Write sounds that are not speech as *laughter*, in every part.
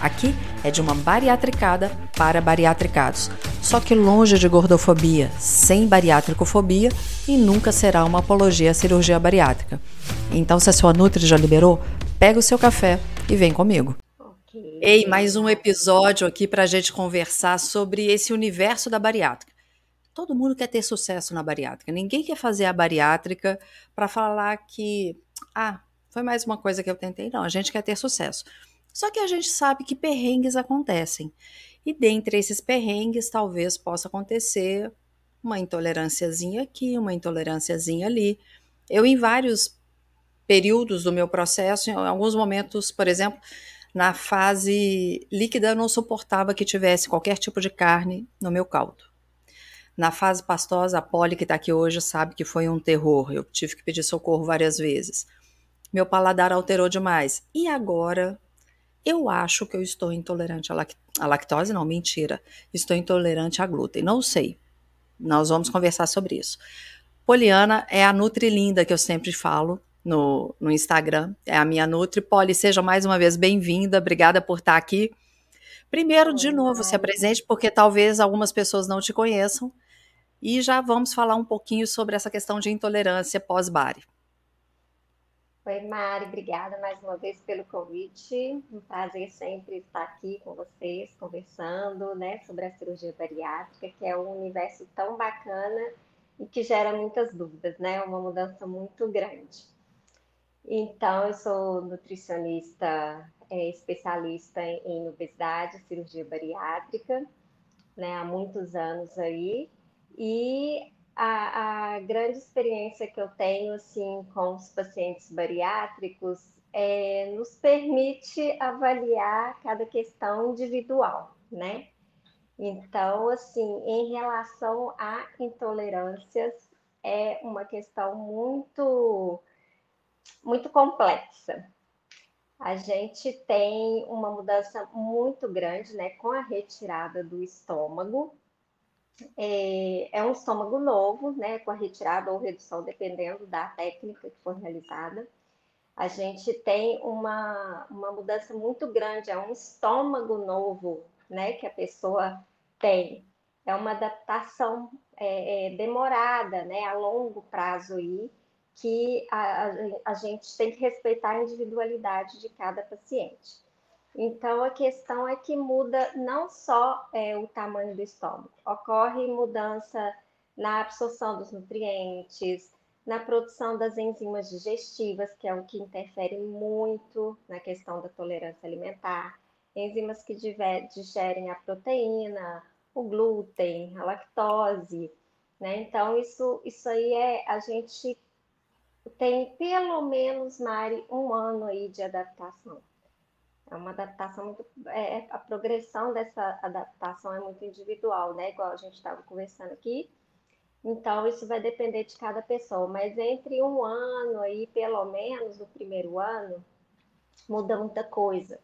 Aqui é de uma bariatricada para bariatricados, só que longe de gordofobia, sem bariátricofobia e nunca será uma apologia à cirurgia bariátrica. Então, se a sua Nutri já liberou, pega o seu café e vem comigo. Okay. Ei, mais um episódio aqui para a gente conversar sobre esse universo da bariátrica. Todo mundo quer ter sucesso na bariátrica. Ninguém quer fazer a bariátrica para falar que, ah, foi mais uma coisa que eu tentei. Não, a gente quer ter sucesso. Só que a gente sabe que perrengues acontecem. E dentre esses perrengues, talvez possa acontecer uma intolerânciazinha aqui, uma intolerânciazinha ali. Eu, em vários períodos do meu processo, em alguns momentos, por exemplo, na fase líquida, eu não suportava que tivesse qualquer tipo de carne no meu caldo. Na fase pastosa, a Polly, que está aqui hoje, sabe que foi um terror. Eu tive que pedir socorro várias vezes. Meu paladar alterou demais. E agora eu acho que eu estou intolerante à, lactose, não, mentira. Estou intolerante a glúten, não sei. Nós vamos conversar sobre isso. Poliana é a Nutrilinda que eu sempre falo no, no Instagram, é a minha Nutri. Poli, seja mais uma vez bem-vinda, obrigada por estar aqui. Primeiro, de novo, se apresente, porque talvez algumas pessoas não te conheçam. E já vamos falar um pouquinho sobre essa questão de intolerância pós-bari. Oi, Mari, obrigada mais uma vez pelo convite. Um prazer sempre estar aqui com vocês, conversando né, sobre a cirurgia bariátrica, que é um universo tão bacana e que gera muitas dúvidas, né? Uma mudança muito grande. Então, eu sou nutricionista é, especialista em obesidade, cirurgia bariátrica, né, há muitos anos aí, e a, a, grande experiência que eu tenho assim com os pacientes bariátricos é, nos permite avaliar cada questão individual, né? Então, assim, em relação a intolerâncias, é uma questão muito, muito complexa. A gente tem uma mudança muito grande, né, com a retirada do estômago, é, é um estômago novo, né, com a retirada ou redução, dependendo da técnica que for realizada. A gente tem uma, uma mudança muito grande, é um estômago novo, né, que a pessoa tem. É uma adaptação é, é, demorada, né, a longo prazo aí, que a, a, a gente tem que respeitar a individualidade de cada paciente. Então, a questão é que muda não só é, o tamanho do estômago, ocorre mudança na absorção dos nutrientes, na produção das enzimas digestivas, que é o que interfere muito na questão da tolerância alimentar, enzimas que digerem a proteína, o glúten, a lactose, né? Então, isso, isso aí é, a gente tem pelo menos, Mari, um ano aí de adaptação. É uma adaptação muito. É, é, a progressão dessa adaptação é muito individual, né? Igual a gente estava conversando aqui. Então, isso vai depender de cada pessoa. Mas entre um ano e pelo menos no primeiro ano, muda muita coisa.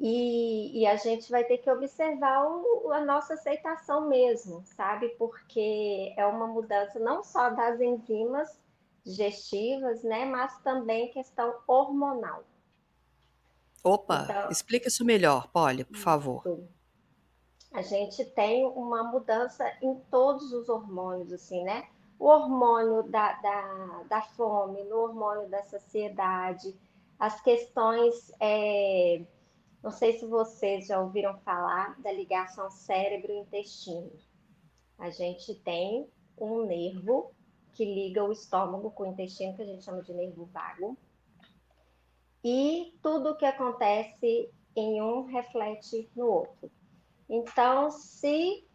E, e, a gente vai ter que observar o, a nossa aceitação mesmo, sabe? Porque é uma mudança não só das enzimas digestivas, né? Mas também questão hormonal. Opa, então, explica isso melhor, Polly, por favor. A gente tem uma mudança em todos os hormônios, assim, né? O hormônio da, da, da fome, no hormônio da saciedade, as questões. É, não sei se vocês já ouviram falar da ligação cérebro-intestino. A gente tem um nervo que liga o estômago com o intestino, que a gente chama de nervo vago e tudo o que acontece em um reflete no outro. Então, se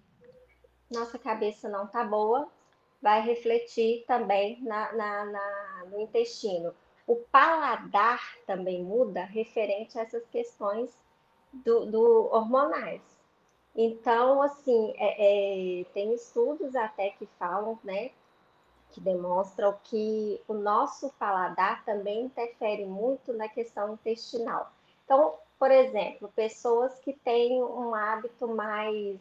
nossa cabeça não está boa, vai refletir também na, na, na, no intestino. O paladar também muda referente a essas questões do, do hormonais. Então, assim, é, é, tem estudos até que falam, né, que demonstram que o nosso paladar também interfere muito na questão intestinal. Então, por exemplo, pessoas que têm um hábito mais.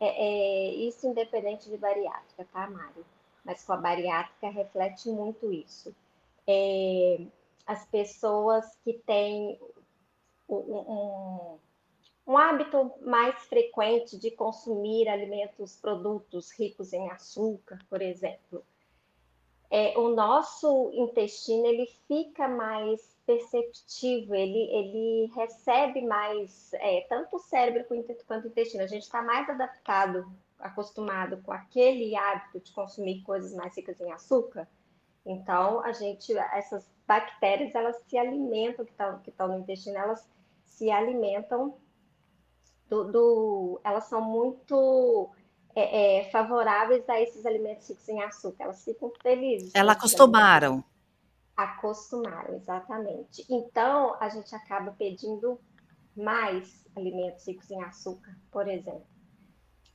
É, é, isso independente de bariátrica, tá, Mari? Mas com a bariátrica reflete muito isso. É, as pessoas que têm um, um, um hábito mais frequente de consumir alimentos, produtos ricos em açúcar, por exemplo, é, o nosso intestino ele fica mais perceptivo, ele, ele recebe mais, é, tanto o cérebro quanto o intestino. A gente está mais adaptado, acostumado com aquele hábito de consumir coisas mais ricas em açúcar. Então, a gente, essas bactérias, elas se alimentam, que estão que no intestino, elas se alimentam do, do elas são muito é, é, favoráveis a esses alimentos ricos em açúcar. Elas ficam felizes. Elas acostumaram. Acostumaram, exatamente. Então, a gente acaba pedindo mais alimentos ricos em açúcar, por exemplo.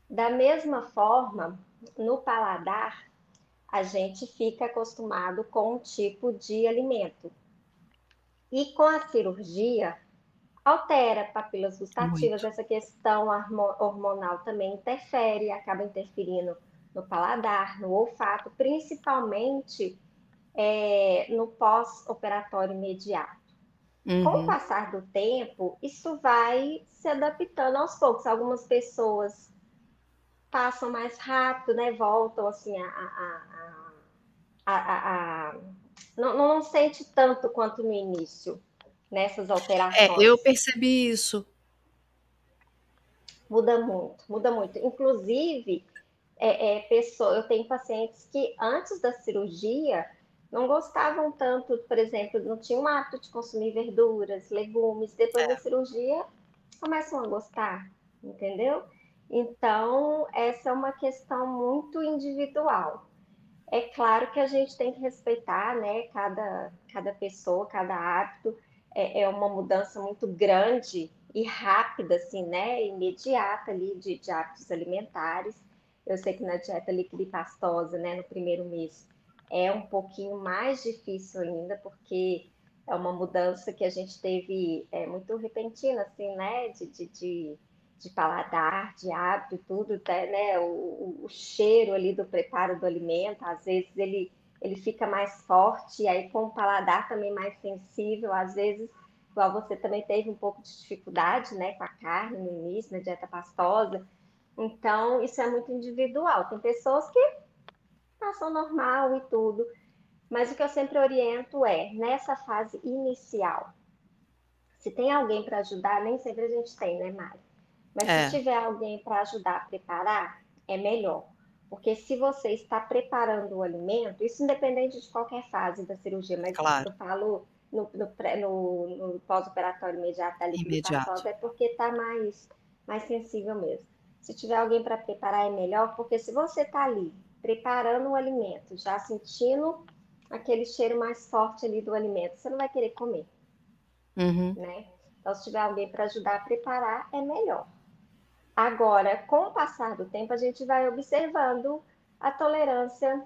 Da mesma forma, no paladar, a gente fica acostumado com um tipo de alimento. E com a cirurgia, altera papilas gustativas, Muito. essa questão hormonal também interfere, acaba interferindo no paladar, no olfato, principalmente é, no pós-operatório imediato. Uhum. Com o passar do tempo, isso vai se adaptando aos poucos. Algumas pessoas passam mais rápido, né? Voltam assim a, a, a, a não, não sente tanto quanto no início nessas alterações. É, eu percebi isso. Muda muito, muda muito. Inclusive, é, é, pessoa, eu tenho pacientes que antes da cirurgia não gostavam tanto, por exemplo, não tinham o hábito de consumir verduras, legumes. Depois é. da cirurgia, começam a gostar, entendeu? Então, essa é uma questão muito individual. É claro que a gente tem que respeitar, né, cada, cada pessoa, cada hábito é, é uma mudança muito grande e rápida, assim, né? Imediata ali de, de hábitos alimentares. Eu sei que na dieta pastosa, né, no primeiro mês, é um pouquinho mais difícil ainda, porque é uma mudança que a gente teve é, muito repentina, assim, né? De, de, de, de paladar, de hábito tudo, né? O, o, cheiro ali do preparo do alimento, às vezes ele ele fica mais forte, e aí com o paladar também mais sensível, às vezes, igual você também teve um pouco de dificuldade, né, com a carne no início, na dieta pastosa. Então, isso é muito individual. Tem pessoas que passam normal e tudo, mas o que eu sempre oriento é, nessa fase inicial, se tem alguém para ajudar, nem sempre a gente tem, né, Mari? Mas é. se tiver alguém para ajudar a preparar, é melhor. Porque se você está preparando o alimento, isso independente de qualquer fase da cirurgia, mas claro. eu falo no, no, no, no pós-operatório imediato da é porque está mais, mais sensível mesmo. Se tiver alguém para preparar é melhor, porque se você está ali preparando o alimento, já sentindo aquele cheiro mais forte ali do alimento, você não vai querer comer. Uhum. Né? Então, se tiver alguém para ajudar a preparar, é melhor. Agora, com o passar do tempo, a gente vai observando a tolerância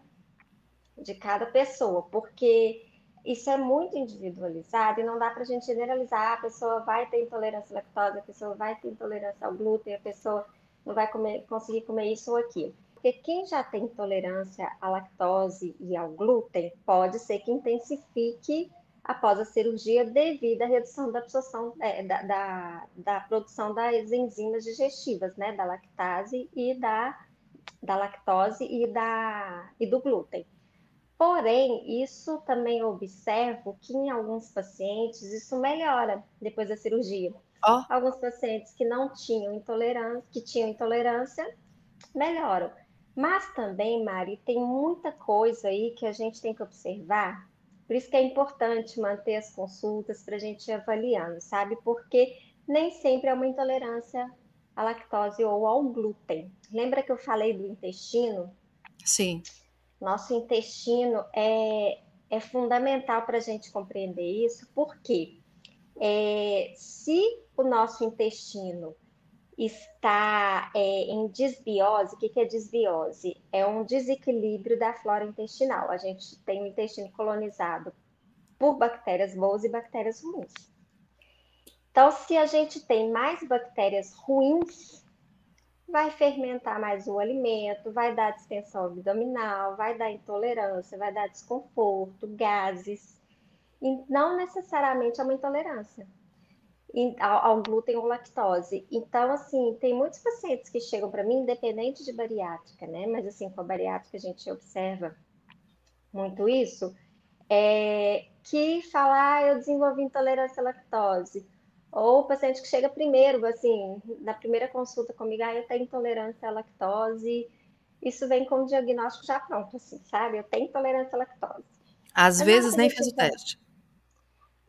de cada pessoa, porque isso é muito individualizado e não dá para a gente generalizar. A pessoa vai ter intolerância à lactose, a pessoa vai ter intolerância ao glúten, a pessoa não vai comer, conseguir comer isso ou aquilo. Porque quem já tem intolerância à lactose e ao glúten, pode ser que intensifique após a cirurgia devido à redução da absorção é, da, da, da, produção das enzimas digestivas, né, da lactase e da, da lactose e, da, e do glúten. Porém, isso também observo que em alguns pacientes isso melhora depois da cirurgia. Oh. Alguns pacientes que não tinham intolerância, que tinham intolerância, melhoram. Mas também, Mari, tem muita coisa aí que a gente tem que observar por isso que é importante manter as consultas para a gente ir avaliando, sabe? Porque nem sempre é uma intolerância à lactose ou ao glúten. Lembra que eu falei do intestino? Sim. Nosso intestino é, é fundamental para a gente compreender isso, porque é, se o nosso intestino está é, em desbiose. O que é desbiose? É um desequilíbrio da flora intestinal. A gente tem o intestino colonizado por bactérias boas e bactérias ruins. Então, se a gente tem mais bactérias ruins, vai fermentar mais o alimento, vai dar distensão abdominal, vai dar intolerância, vai dar desconforto, gases. E não necessariamente é uma intolerância ao, glúten ou lactose. Então, assim, tem muitos pacientes que chegam para mim, independente de bariátrica, né? Mas, assim, com a bariátrica a gente observa muito isso, é, que fala, ah, eu desenvolvi intolerância à lactose. Ou o paciente que chega primeiro, assim, na primeira consulta comigo, ah, eu tenho intolerância à lactose. Isso vem com o diagnóstico já pronto, assim, sabe? Eu tenho intolerância à lactose. Às Mas vezes nem fez o teste.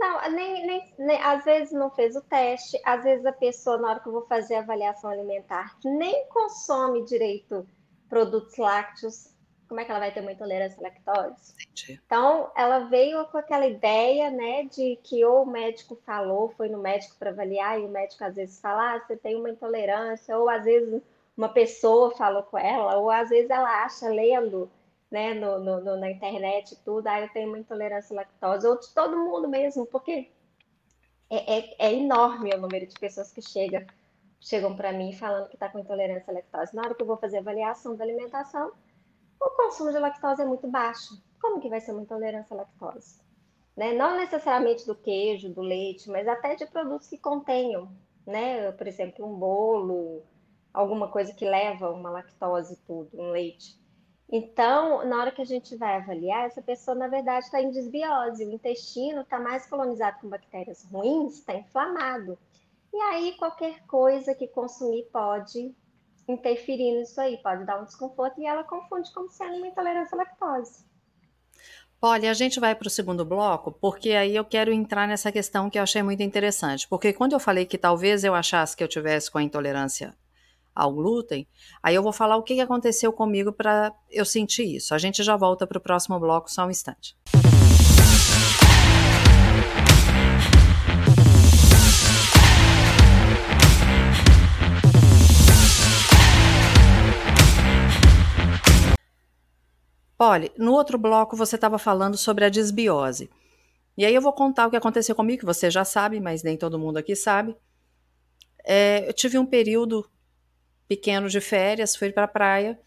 Não, nem, nem, nem, às vezes não fez o teste, às vezes a pessoa, na hora que eu vou fazer a avaliação alimentar, nem consome direito produtos lácteos, como é que ela vai ter uma intolerância à lactose? Entendi. Então, ela veio com aquela ideia, né, de que ou o médico falou, foi no médico para avaliar, e o médico às vezes fala, ah, você tem uma intolerância, ou às vezes uma pessoa falou com ela, ou às vezes ela acha lendo né, no, no, na internet tudo, ah, eu tenho uma intolerância à lactose, ou de todo mundo mesmo, porque é, é, é enorme o número de pessoas que chega, chegam para mim falando que está com intolerância à lactose. Na hora que eu vou fazer avaliação da alimentação, o consumo de lactose é muito baixo. Como que vai ser uma intolerância à lactose? Né? Não necessariamente do queijo, do leite, mas até de produtos que contenham, né? Por exemplo, um bolo, alguma coisa que leva uma lactose tudo, um leite. Então, na hora que a gente vai avaliar, essa pessoa, na verdade, está em desbiose. O intestino está mais colonizado com bactérias ruins, está inflamado. E aí, qualquer coisa que consumir pode interferir nisso aí, pode dar um desconforto e ela confunde como sendo uma intolerância à lactose. Olha, a gente vai para o segundo bloco, porque aí eu quero entrar nessa questão que eu achei muito interessante. Porque quando eu falei que talvez eu achasse que eu tivesse com a intolerância ao glúten, aí eu vou falar o que aconteceu comigo para eu sentir isso. A gente já volta para o próximo bloco, só um instante. Olha, no outro bloco você estava falando sobre a desbiose. E aí eu vou contar o que aconteceu comigo, que você já sabe, mas nem todo mundo aqui sabe. É, eu tive um período pequeno de férias, fui para a praia.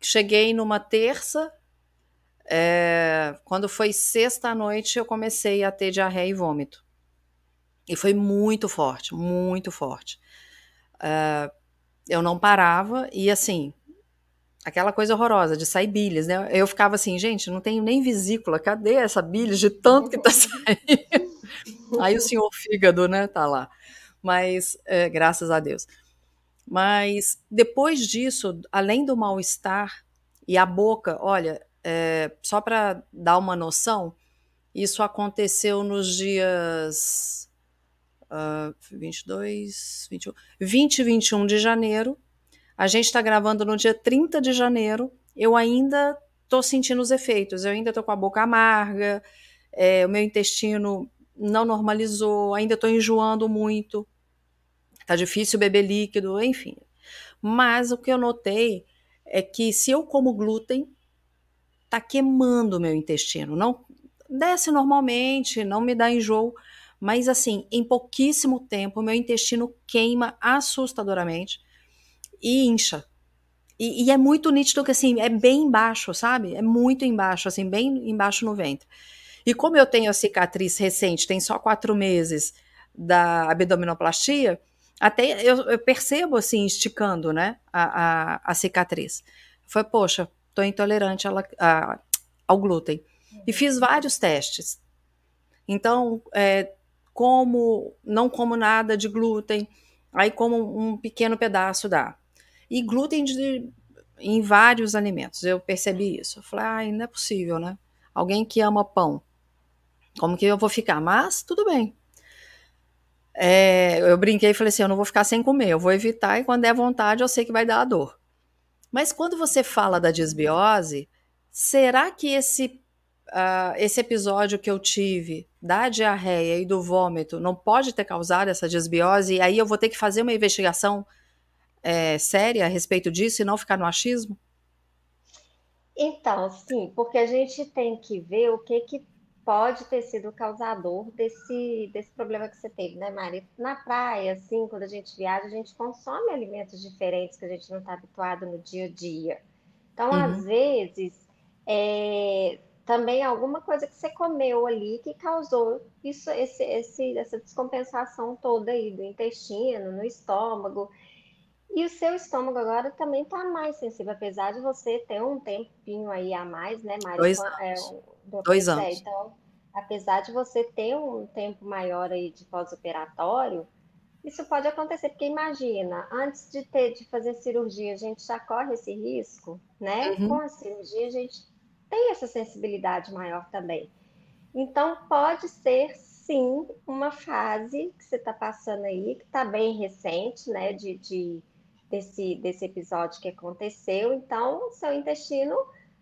cheguei numa terça. É, quando foi sexta noite, eu comecei a ter diarreia e vômito. E foi muito forte, muito forte. É, eu não parava e assim, aquela coisa horrorosa de sair bilhas, né? Eu ficava assim, gente, não tenho nem vesícula, cadê essa bilhas de tanto que tá *laughs* saindo? Aí o senhor fígado, né, tá lá. Mas, é, graças a Deus. Mas depois disso, além do mal-estar e a boca, olha, é, só para dar uma noção, isso aconteceu nos dias uh, 22, 21, 20 e 21 de janeiro. A gente está gravando no dia 30 de janeiro. Eu ainda estou sentindo os efeitos, eu ainda estou com a boca amarga, é, o meu intestino não normalizou, ainda estou enjoando muito tá difícil beber líquido, enfim. Mas o que eu notei é que se eu como glúten, tá queimando o meu intestino. Não desce normalmente, não me dá enjoo, mas assim, em pouquíssimo tempo, meu intestino queima assustadoramente e incha. E, e, é muito nítido que assim, é bem embaixo, sabe? É muito embaixo, assim, bem embaixo no ventre. E como eu tenho a cicatriz recente, tem só quatro meses da abdominoplastia, até eu, eu percebo assim, esticando, né, a, a, a cicatriz. Foi, poxa, tô intolerante a, a, ao glúten. E fiz vários testes. Então, é, como, não como nada de glúten, aí como um pequeno pedaço dá. E glúten de, em vários alimentos, eu percebi isso. Eu falei, ah, não é possível, né? Alguém que ama pão, como que eu vou ficar? Mas tudo bem, é, eu brinquei e falei assim: eu não vou ficar sem comer, eu vou evitar e quando der vontade eu sei que vai dar a dor. Mas quando você fala da desbiose, será que esse uh, esse episódio que eu tive da diarreia e do vômito não pode ter causado essa desbiose, e aí eu vou ter que fazer uma investigação é, séria a respeito disso e não ficar no achismo? Então, sim, porque a gente tem que ver o que, que pode ter sido o causador desse, desse problema que você teve, né, Mari? Na praia, assim, quando a gente viaja, a gente consome alimentos diferentes que a gente não está habituado no dia a dia. Então, uhum. às vezes, é, também alguma coisa que você comeu ali que causou isso, esse, esse, essa descompensação toda aí do intestino, no estômago. E o seu estômago agora também está mais sensível, apesar de você ter um tempinho aí a mais, né, Mari? Dois anos. É, Dois anos. É, então, apesar de você ter um tempo maior aí de pós-operatório, isso pode acontecer, porque imagina, antes de ter de fazer cirurgia, a gente já corre esse risco, né? Uhum. Com a cirurgia, a gente tem essa sensibilidade maior também. Então, pode ser sim uma fase que você está passando aí, que está bem recente, né? De, de, desse, desse episódio que aconteceu. Então, seu intestino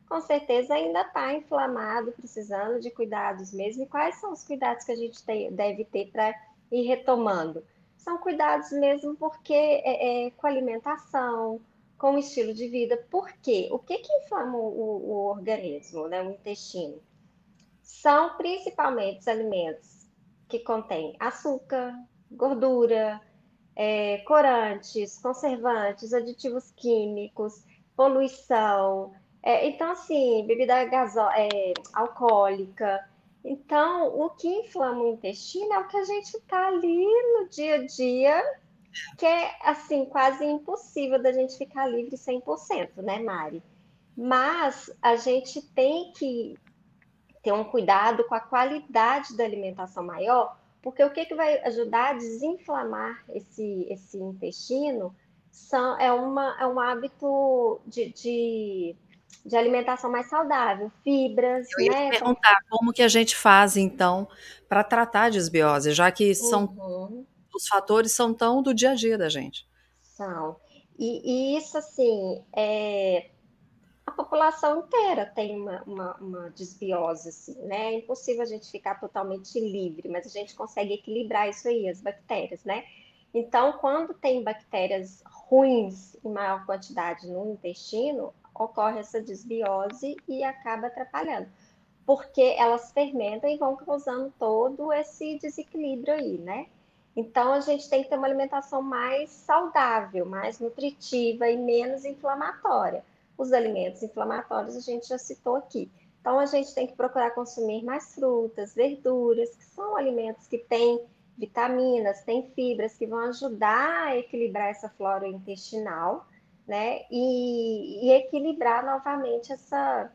com certeza ainda está inflamado, precisando de cuidados mesmo. E quais são os cuidados que a gente tem, deve ter para ir retomando? São cuidados mesmo porque é, é, com alimentação, com o estilo de vida. Por quê? O que, que inflama o, o organismo, né, o intestino? São principalmente os alimentos que contêm açúcar, gordura, é, corantes, conservantes, aditivos químicos, poluição. É, então, assim, bebida gaso é, alcoólica. Então, o que inflama o intestino é o que a gente está ali no dia a dia que é assim quase impossível da gente ficar livre 100%, né, Mari? Mas a gente tem que ter um cuidado com a qualidade da alimentação maior, porque o que, que vai ajudar a desinflamar esse, esse intestino são, é, uma, é um hábito de, de, de alimentação mais saudável, fibras. Eu ia né? perguntar como que a gente faz, então, para tratar a desbiose, já que são uhum os fatores são tão do dia a dia da gente. São. E, e isso, assim, é, a população inteira tem uma, uma, uma, desbiose, assim, né? É impossível a gente ficar totalmente livre, mas a gente consegue equilibrar isso aí, as bactérias, né? Então, quando tem bactérias ruins em maior quantidade no intestino, ocorre essa desbiose e acaba atrapalhando, porque elas fermentam e vão causando todo esse desequilíbrio aí, né? Então, a gente tem que ter uma alimentação mais saudável, mais nutritiva e menos inflamatória. Os alimentos inflamatórios a gente já citou aqui. Então, a gente tem que procurar consumir mais frutas, verduras, que são alimentos que têm vitaminas, têm fibras que vão ajudar a equilibrar essa flora intestinal, né? E, e equilibrar novamente essa,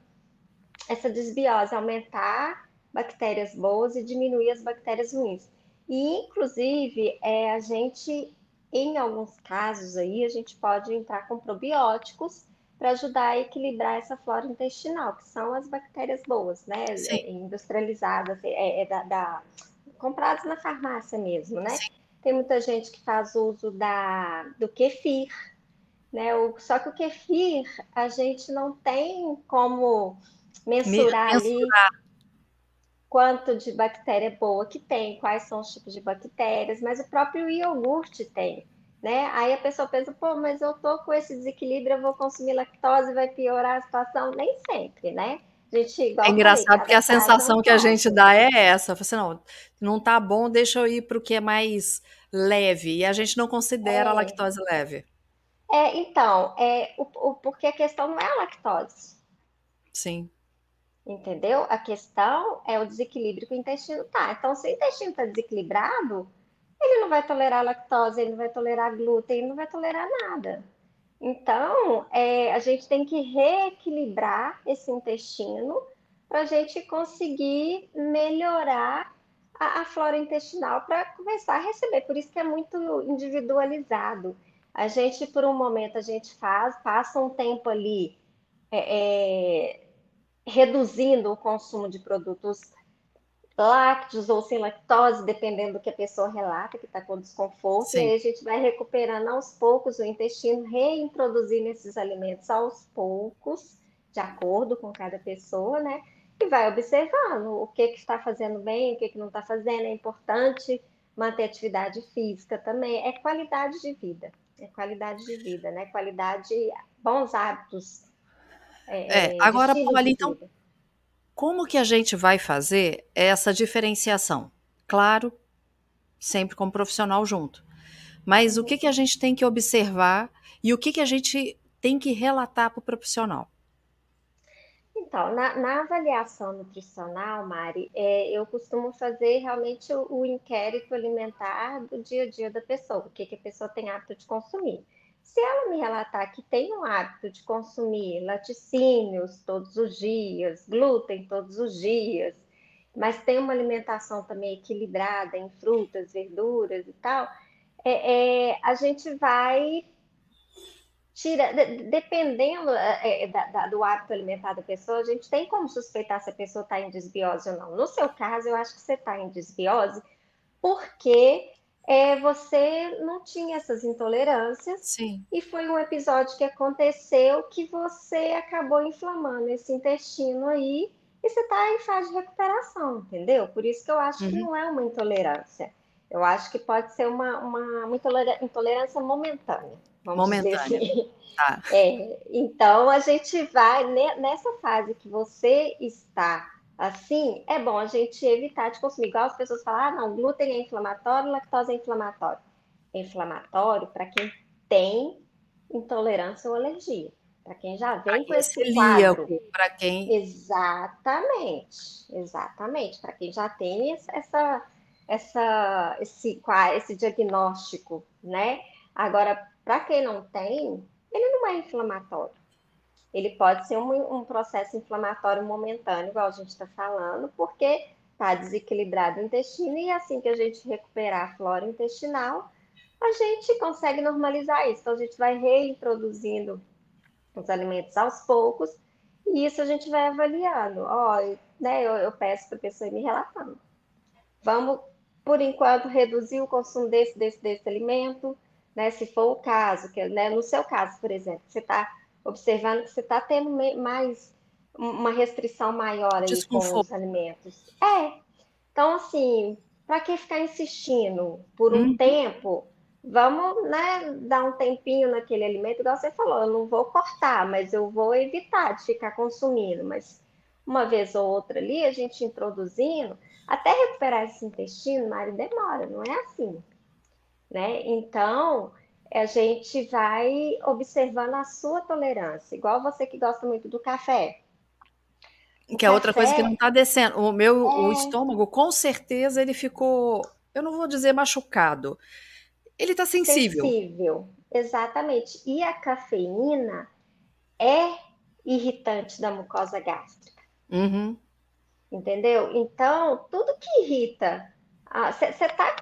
essa desbiose, aumentar bactérias boas e diminuir as bactérias ruins. E, inclusive, é, a gente, em alguns casos aí, a gente pode entrar com probióticos para ajudar a equilibrar essa flora intestinal, que são as bactérias boas, né? Sim. É, industrializadas, é, é da, da, compradas na farmácia mesmo, né? Sim. Tem muita gente que faz uso da, do kefir, né? O, só que o kefir a gente não tem como mensurar, mensurar. ali quanto de bactéria boa que tem, quais são os tipos de bactérias, mas o próprio iogurte tem, né? Aí a pessoa pensa, pô, mas eu tô com esse desequilíbrio, eu vou consumir lactose, vai piorar a situação? Nem sempre, né? Gente, é engraçado falei, porque a sensação que a gente dá é essa, assim, não, não tá bom, deixa eu ir para o que é mais leve, e a gente não considera é. a lactose leve. É, então, é, o, o, porque a questão não é a lactose. Sim. Entendeu? A questão é o desequilíbrio que o intestino tá. Então, se o intestino está desequilibrado, ele não vai tolerar lactose, ele não vai tolerar glúten, ele não vai tolerar nada. Então, é, a gente tem que reequilibrar esse intestino para a gente conseguir melhorar a, a flora intestinal para começar a receber. Por isso que é muito individualizado. A gente, por um momento, a gente faz, passa um tempo ali é, é, reduzindo o consumo de produtos lácteos ou sem lactose, dependendo do que a pessoa relata, que está com desconforto, Sim. e a gente vai recuperando aos poucos o intestino, reintroduzindo esses alimentos aos poucos, de acordo com cada pessoa, né? e vai observando o que, que está fazendo bem, o que, que não está fazendo. É importante manter atividade física também. É qualidade de vida. É qualidade de vida, né? Qualidade, bons hábitos. É, é agora, Paula, então, como que a gente vai fazer essa diferenciação? Claro, sempre com o profissional junto. Mas o que, que a gente tem que observar e o que, que a gente tem que relatar para o profissional? Então, na, na, avaliação nutricional, Mari, é, eu costumo fazer realmente o, o, inquérito alimentar do dia a dia da pessoa, o que, que a pessoa tem hábito de consumir. Se ela me relatar que tem um hábito de consumir laticínios todos os dias, glúten todos os dias, mas tem uma alimentação também equilibrada em frutas, verduras e tal, é, é, a gente vai tira, dependendo é, é, da, da, do hábito alimentar da pessoa, a gente tem como suspeitar se a pessoa está em desbiose ou não. No seu caso, eu acho que você está em desbiose porque é, você não tinha essas intolerâncias Sim. e foi um episódio que aconteceu que você acabou inflamando esse intestino aí e você está em fase de recuperação, entendeu? Por isso que eu acho uhum. que não é uma intolerância. Eu acho que pode ser uma, uma, uma intolerância momentânea. Momentânea. Assim. *laughs* Tá. É, então a gente vai nessa fase que você está assim, é bom a gente evitar de consumir. Igual as pessoas falam, ah, não, glúten é inflamatório, lactose é inflamatório. É inflamatório para quem tem intolerância ou alergia. Para quem já vem com esse quadro. Para quem. Exatamente, exatamente. Para quem já tem essa essa, esse, esse diagnóstico, né? Agora, para quem não tem, ele não é inflamatório. Ele pode ser um, um processo inflamatório momentâneo, igual a gente está falando, porque está desequilibrado o intestino e assim que a gente recuperar a flora intestinal, a gente consegue normalizar isso. Então, a gente vai reintroduzindo os alimentos aos poucos e isso a gente vai avaliando. Ó, né, eu, eu peço para a pessoa ir me relatando. Vamos por enquanto, reduzir o consumo desse, desse, desse alimento, né? Se for o caso, que, né, no seu caso, por exemplo, você está observando que você está tendo mais uma restrição maior aí com os alimentos. É. Então, assim, para que ficar insistindo por um hum. tempo? Vamos né, dar um tempinho naquele alimento, igual você falou, eu não vou cortar, mas eu vou evitar de ficar consumindo. Mas uma vez ou outra ali, a gente introduzindo, até recuperar esse intestino, Mari, demora, não é assim. Né? Então, a gente vai observando a sua tolerância, igual você que gosta muito do café. O que é outra coisa que não está descendo. O meu é... o estômago, com certeza, ele ficou, eu não vou dizer machucado. Ele está sensível. Sensível, exatamente. E a cafeína é irritante da mucosa gástrica. Uhum entendeu? Então, tudo que irrita. Você ah, está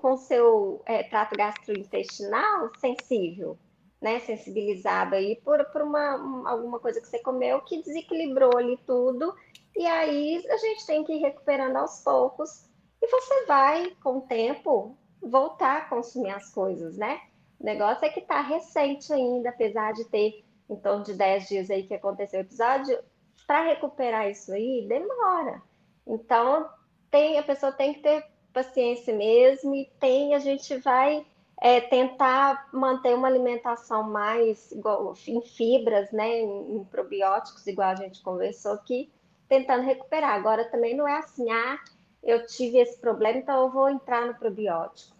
com o seu é, trato gastrointestinal sensível, né? Sensibilizado aí por, por uma, alguma coisa que você comeu que desequilibrou ali tudo. E aí a gente tem que ir recuperando aos poucos. E você vai, com o tempo, voltar a consumir as coisas, né? O negócio é que está recente ainda, apesar de ter em torno de 10 dias aí que aconteceu o episódio, para recuperar isso aí demora. Então, tem, a pessoa tem que ter paciência mesmo e tem, a gente vai é, tentar manter uma alimentação mais igual, em fibras, né, em, em, probióticos, igual a gente conversou aqui, tentando recuperar. Agora também não é assim, ah, eu tive esse problema, então eu vou entrar no probiótico.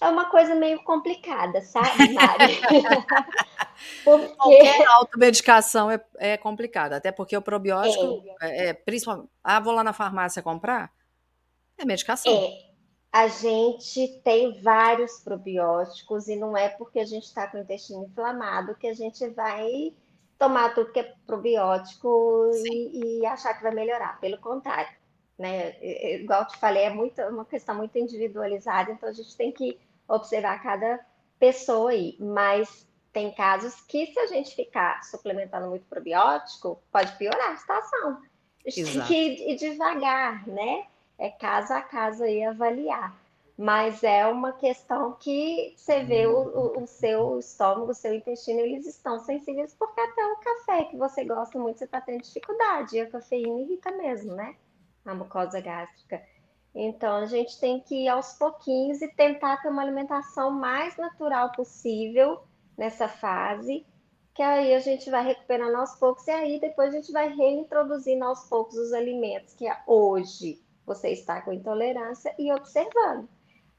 É uma coisa meio complicada, sabe, Mari? *laughs* porque... Qualquer automedicação é, é complicada, até porque o probiótico, é. É, é, principalmente, ah, vou lá na farmácia comprar, é medicação. É. A gente tem vários probióticos e não é porque a gente está com o intestino inflamado que a gente vai tomar tudo que é probiótico e, e, achar que vai melhorar. Pelo contrário, né? Igual eu te falei, é muito, uma questão muito individualizada, então a gente tem que observar cada pessoa aí. Mas tem casos que, se a gente ficar suplementando muito probiótico, pode piorar a situação. A gente tem que ir devagar, né? É caso a caso aí avaliar. mas é uma questão que você vê o, o, seu estômago, o seu intestino, eles estão sensíveis porque até o café que você gosta muito, você está tendo dificuldade, e a cafeína irrita mesmo, né? A mucosa gástrica. Então, a gente tem que ir aos pouquinhos e tentar ter uma alimentação mais natural possível nessa fase, que aí a gente vai recuperando aos poucos, e aí depois a gente vai reintroduzindo aos poucos os alimentos que hoje você está com intolerância e observando.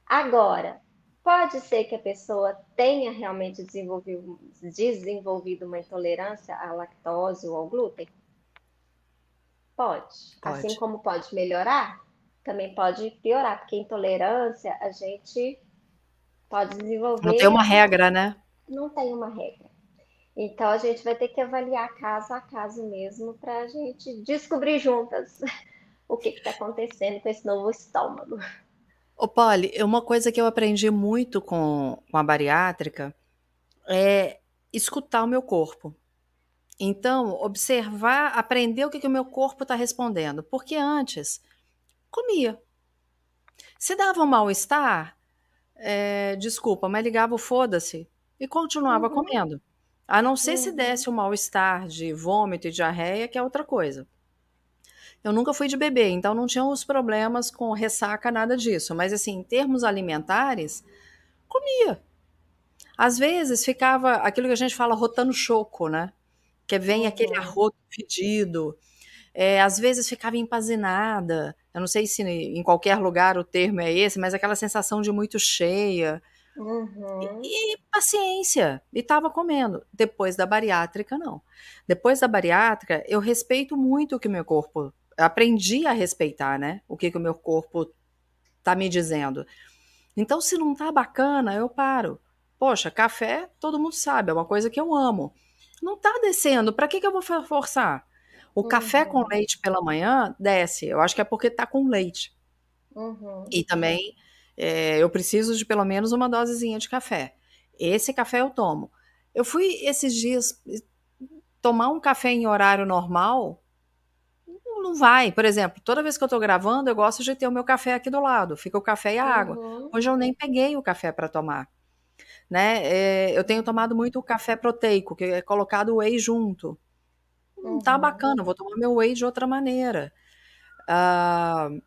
Agora, pode ser que a pessoa tenha realmente desenvolvido, desenvolvido uma intolerância à lactose ou ao glúten? Pode. pode. Assim como pode melhorar, também pode piorar, porque intolerância a gente pode desenvolver. Não tem uma regra, né? Não tem uma regra. Então a gente vai ter que avaliar caso a caso mesmo para a gente descobrir juntas o que está acontecendo com esse novo estômago. Ô, Polly, uma coisa que eu aprendi muito com, com a bariátrica é escutar o meu corpo. Então, observar, aprender o que, que o meu corpo está respondendo. Porque antes, comia. Se dava um mal-estar, é, desculpa, mas ligava o foda-se e continuava uhum. comendo. A não ser uhum. se desse um mal-estar de vômito e diarreia, que é outra coisa. Eu nunca fui de bebê, então não tinha os problemas com ressaca, nada disso. Mas, assim, em termos alimentares, comia. Às vezes ficava aquilo que a gente fala rotando choco, né? Que vem uhum. aquele arroto fedido. É, às vezes ficava empazinada. Eu não sei se em qualquer lugar o termo é esse, mas aquela sensação de muito cheia. Uhum. E, e, paciência. E estava comendo. Depois da bariátrica, não. Depois da bariátrica, eu respeito muito o que meu corpo aprendi a respeitar, né? O que, que o meu corpo tá me dizendo. Então, se não tá bacana, eu paro. Poxa, café, todo mundo sabe, é uma coisa que eu amo. Não tá descendo, para que, que eu vou forçar? O uhum. café com uhum. leite pela manhã desce, eu acho que é porque tá com leite. Uhum. E também é, eu preciso de pelo menos uma dosezinha de café. Esse café eu tomo. Eu fui esses dias tomar um café em horário normal, não vai. Por exemplo, toda vez que eu tô gravando, eu gosto de ter o meu café aqui do lado. Fica o café e a água. Uhum. Hoje eu nem peguei o café para tomar. Né? É, eu tenho tomado muito o café proteico, que é colocado whey junto. Não tá uhum. bacana, vou tomar meu whey de outra maneira. Uh,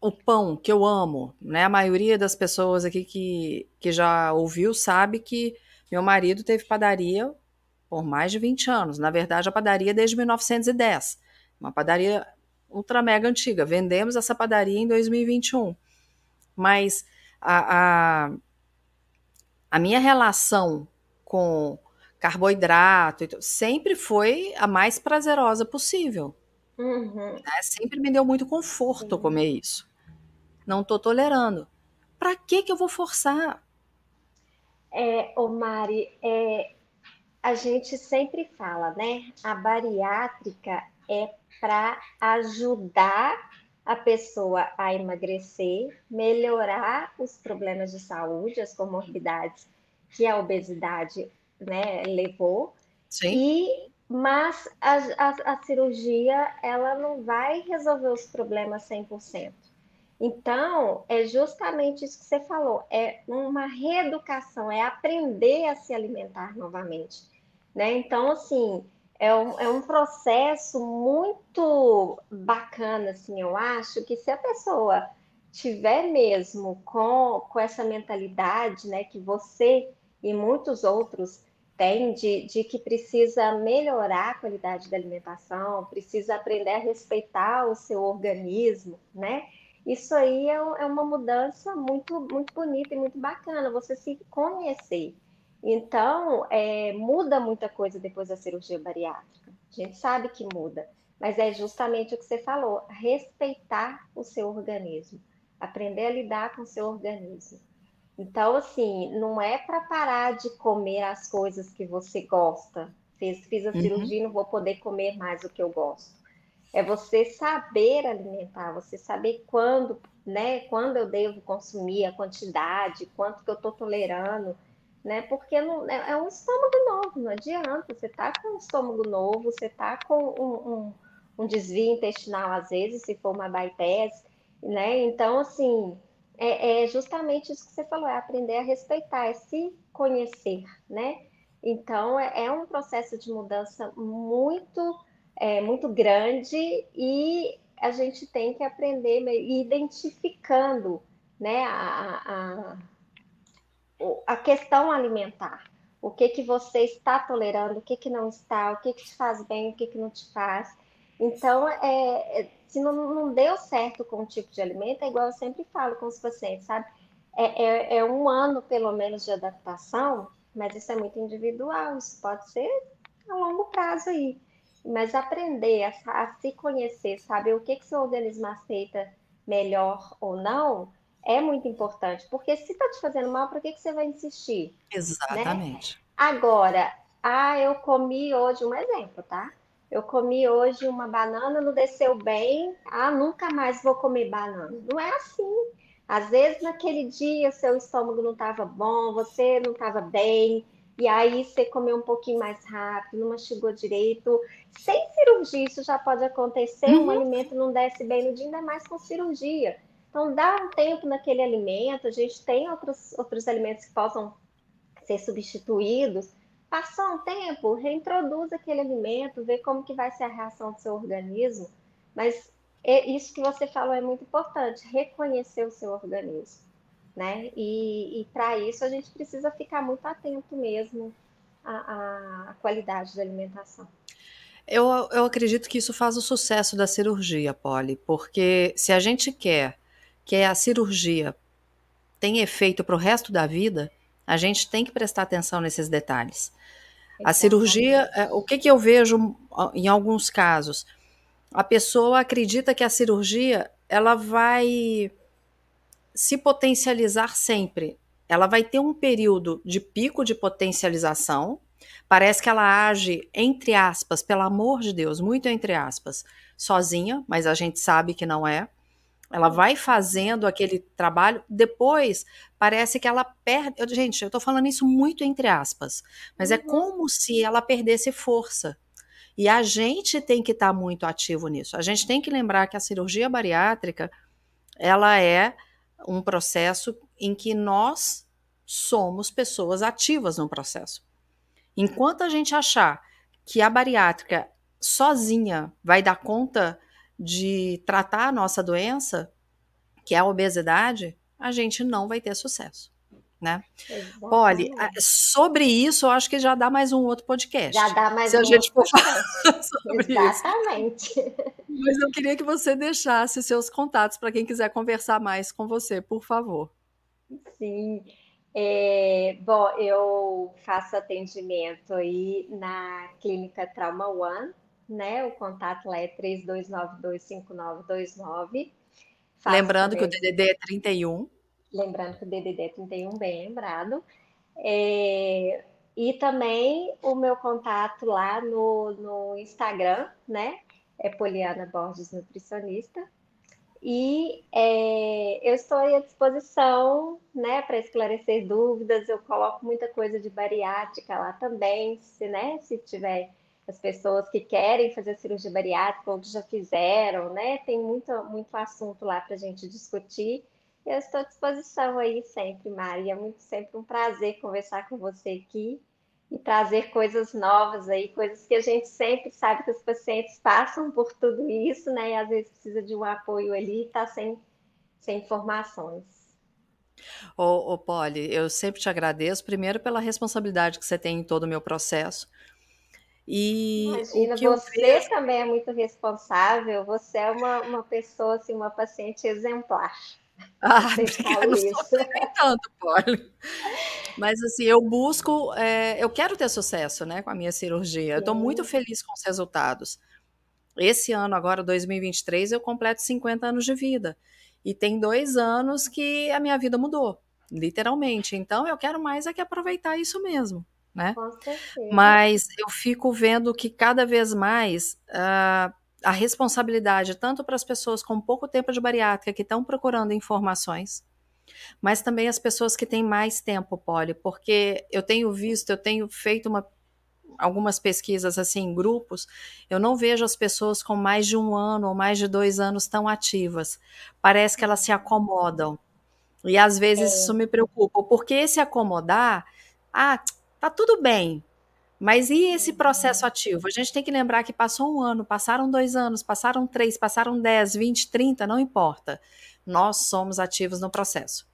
o pão, que eu amo, né? A maioria das pessoas aqui que, que já ouviu sabe que meu marido teve padaria por mais de 20 anos. Na verdade, a padaria desde 1910. Uma padaria ultra mega antiga. Vendemos essa padaria em 2021. Mas a, a, a minha relação com carboidrato sempre foi a mais prazerosa possível. Uhum. Né? Sempre me deu muito conforto uhum. comer isso. Não estou tolerando. Para que que eu vou forçar? É, ô Mari, é, a gente sempre fala, né? A bariátrica é para ajudar a pessoa a emagrecer, melhorar os problemas de saúde, as comorbidades que a obesidade né, levou. Sim. E, mas a, a, a cirurgia ela não vai resolver os problemas 100%. Então, é justamente isso que você falou, é uma reeducação, é aprender a se alimentar novamente. Né? Então, assim, é um, é um processo muito bacana, assim, eu acho, que se a pessoa tiver mesmo com, com essa mentalidade, né, que você e muitos outros têm de, de que precisa melhorar a qualidade da alimentação, precisa aprender a respeitar o seu organismo, né? Isso aí é, é uma mudança muito, muito bonita e muito bacana, você se conhecer. Então, é, muda muita coisa depois da cirurgia bariátrica. A gente sabe que muda, mas é justamente o que você falou: respeitar o seu organismo, aprender a lidar com o seu organismo. Então, assim, não é para parar de comer as coisas que você gosta. Fiz, fiz a uhum. cirurgia e não vou poder comer mais o que eu gosto. É você saber alimentar, você saber quando, né, quando eu devo consumir, a quantidade, quanto que eu estou tolerando né? Porque não, é, é, um estômago novo, não adianta. Você tá com um estômago novo, você tá com um, um, um desvio intestinal às vezes, se for uma bypass, né? Então, assim, é, é, justamente isso que você falou, é aprender a respeitar, é se conhecer, né? Então, é, é um processo de mudança muito, é, muito grande e a gente tem que aprender identificando né, a, a, a questão alimentar. O que, que você está tolerando, o que, que não está, o que, que te faz bem, o que, que não te faz. Então, é, é, se não, não deu certo com o tipo de alimento, é igual eu sempre falo com os pacientes, sabe? É, é, é, um ano, pelo menos, de adaptação, mas isso é muito individual, isso pode ser a longo prazo aí. Mas aprender a, a se conhecer, saber o que, que seu organismo aceita melhor ou não, é muito importante, porque se está te fazendo mal, para que, que você vai insistir? Exatamente. Né? Agora, ah, eu comi hoje, um exemplo, tá? Eu comi hoje uma banana, não desceu bem, ah, nunca mais vou comer banana. Não é assim. Às vezes, naquele dia, seu estômago não estava bom, você não estava bem, e aí você comeu um pouquinho mais rápido, não mastigou direito. Sem cirurgia, isso já pode acontecer, uhum. um alimento não desce bem no dia, ainda mais com cirurgia. Então, dá um tempo naquele alimento, a gente tem outros, outros alimentos que possam ser substituídos. Passou um tempo, reintroduz aquele alimento, vê como que vai ser a reação do seu organismo. Mas é, isso que você falou é muito importante, reconhecer o seu organismo. Né? E, e para isso a gente precisa ficar muito atento mesmo à, à qualidade da alimentação. Eu, eu acredito que isso faz o sucesso da cirurgia, Polly, porque se a gente quer que a cirurgia tem efeito para o resto da vida, a gente tem que prestar atenção nesses detalhes. A cirurgia, é, o que, que eu vejo em alguns casos? A pessoa acredita que a cirurgia ela vai se potencializar sempre. Ela vai ter um período de pico de potencialização. Parece que ela age, entre aspas, pelo amor de Deus, muito entre aspas, sozinha, mas a gente sabe que não é. Ela vai fazendo aquele trabalho, depois parece que ela perde. Gente, eu estou falando isso muito entre aspas, mas é uhum. é como se ela perdesse força. E a gente tem que estar tá muito ativo nisso. A gente tem que lembrar que a cirurgia bariátrica ela é um processo em que nós somos pessoas ativas no processo. Enquanto a gente achar que a bariátrica sozinha vai dar conta de tratar a nossa doença, que é a obesidade, a gente não vai ter sucesso. Né? Polly, sobre isso, eu acho que já dá mais um outro podcast. Já dá mais se um a gente for falar *laughs* sobre Exatamente. isso. Mas eu queria que você deixasse seus contatos para quem quiser conversar mais com você, por favor. Sim. É, bom, eu faço atendimento aí na Clínica Trauma One, né? O contato lá é 32925929. Lembrando que o DDD é 31. Lembrando que o DDD é 31, bem lembrado. É, e também o meu contato lá no, no Instagram, né? É Poliana Borges Nutricionista. E é, eu estou à disposição, né, para esclarecer dúvidas. Eu coloco muita coisa de bariátrica lá também, se, né, se tiver as pessoas que querem fazer cirurgia bariátrica ou que já fizeram, né? Tem muito, muito assunto lá para a gente discutir. Eu estou à disposição aí sempre, Mari. É muito sempre um prazer conversar com você aqui e trazer coisas novas aí, coisas que a gente sempre sabe que os pacientes passam por tudo isso, né? E às vezes precisa de um apoio ali e está sem, sem informações. Ô, ô Polly, eu sempre te agradeço, primeiro pela responsabilidade que você tem em todo o meu processo, e Imagina, você vejo... também é muito responsável, você é uma, uma pessoa, assim, uma paciente exemplar. Ah, não isso. tanto, Polly. Mas assim, eu busco, é, eu quero ter sucesso, né, com a minha cirurgia. Eu estou muito feliz com os resultados. Esse ano, agora, 2023, eu completo 50 anos de vida. E tem dois anos que a minha vida mudou, literalmente. Então, eu quero mais é que aproveitar isso mesmo né? Mas eu fico vendo que cada vez mais uh, a responsabilidade, tanto para as pessoas com pouco tempo de bariátrica que estão procurando informações, mas também as pessoas que têm mais tempo, Poli, porque eu tenho visto, eu tenho feito uma, algumas pesquisas assim em grupos, eu não vejo as pessoas com mais de um ano ou mais de dois anos tão ativas. Parece que elas se acomodam. E às vezes é. isso me preocupa, porque se acomodar, ah, tá tudo bem. Mas e esse processo ativo? A gente tem que lembrar que passou um ano, passaram dois anos, passaram três, passaram dez, vinte, trinta, não importa. Nós somos ativos no processo.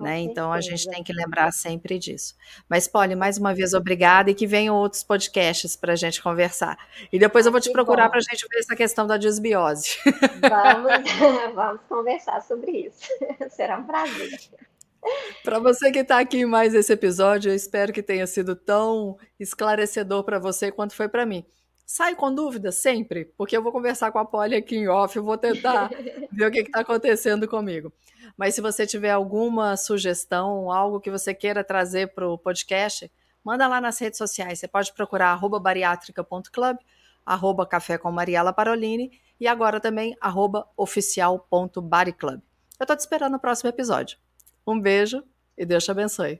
Né? Então a gente tem que lembrar sempre disso. Mas, Polly, mais uma vez, obrigada e que venham outros podcasts para a gente conversar. E depois ah, eu vou te procurar para a gente ver essa questão da desbiose. Vamos, *laughs* *laughs* vamos conversar sobre isso. *laughs* Será um prazer. Para você que está aqui em mais esse episódio, eu espero que tenha sido tão esclarecedor para você quanto foi para mim. Sai com dúvida sempre, porque eu vou conversar com a Polly aqui em off, eu vou tentar *laughs* ver o que está acontecendo comigo. Mas se você tiver alguma sugestão, algo que você queira trazer para o podcast, manda lá nas redes sociais. Você pode procurar arroba bariátrica.club, arroba café com Mariela Parolini e agora também arroba oficial.bariclub. Eu estou te esperando no próximo episódio. Um beijo e Deus te abençoe.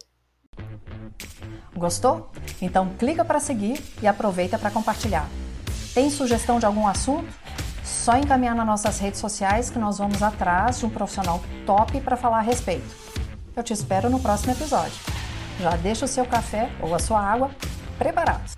Gostou? Então clica para seguir e aproveita para compartilhar. Tem sugestão de algum assunto? Só encaminhar nas nossas redes sociais que nós vamos atrás de um profissional top para falar a respeito. Eu te espero no próximo episódio. Já deixa o seu café ou a sua água preparados.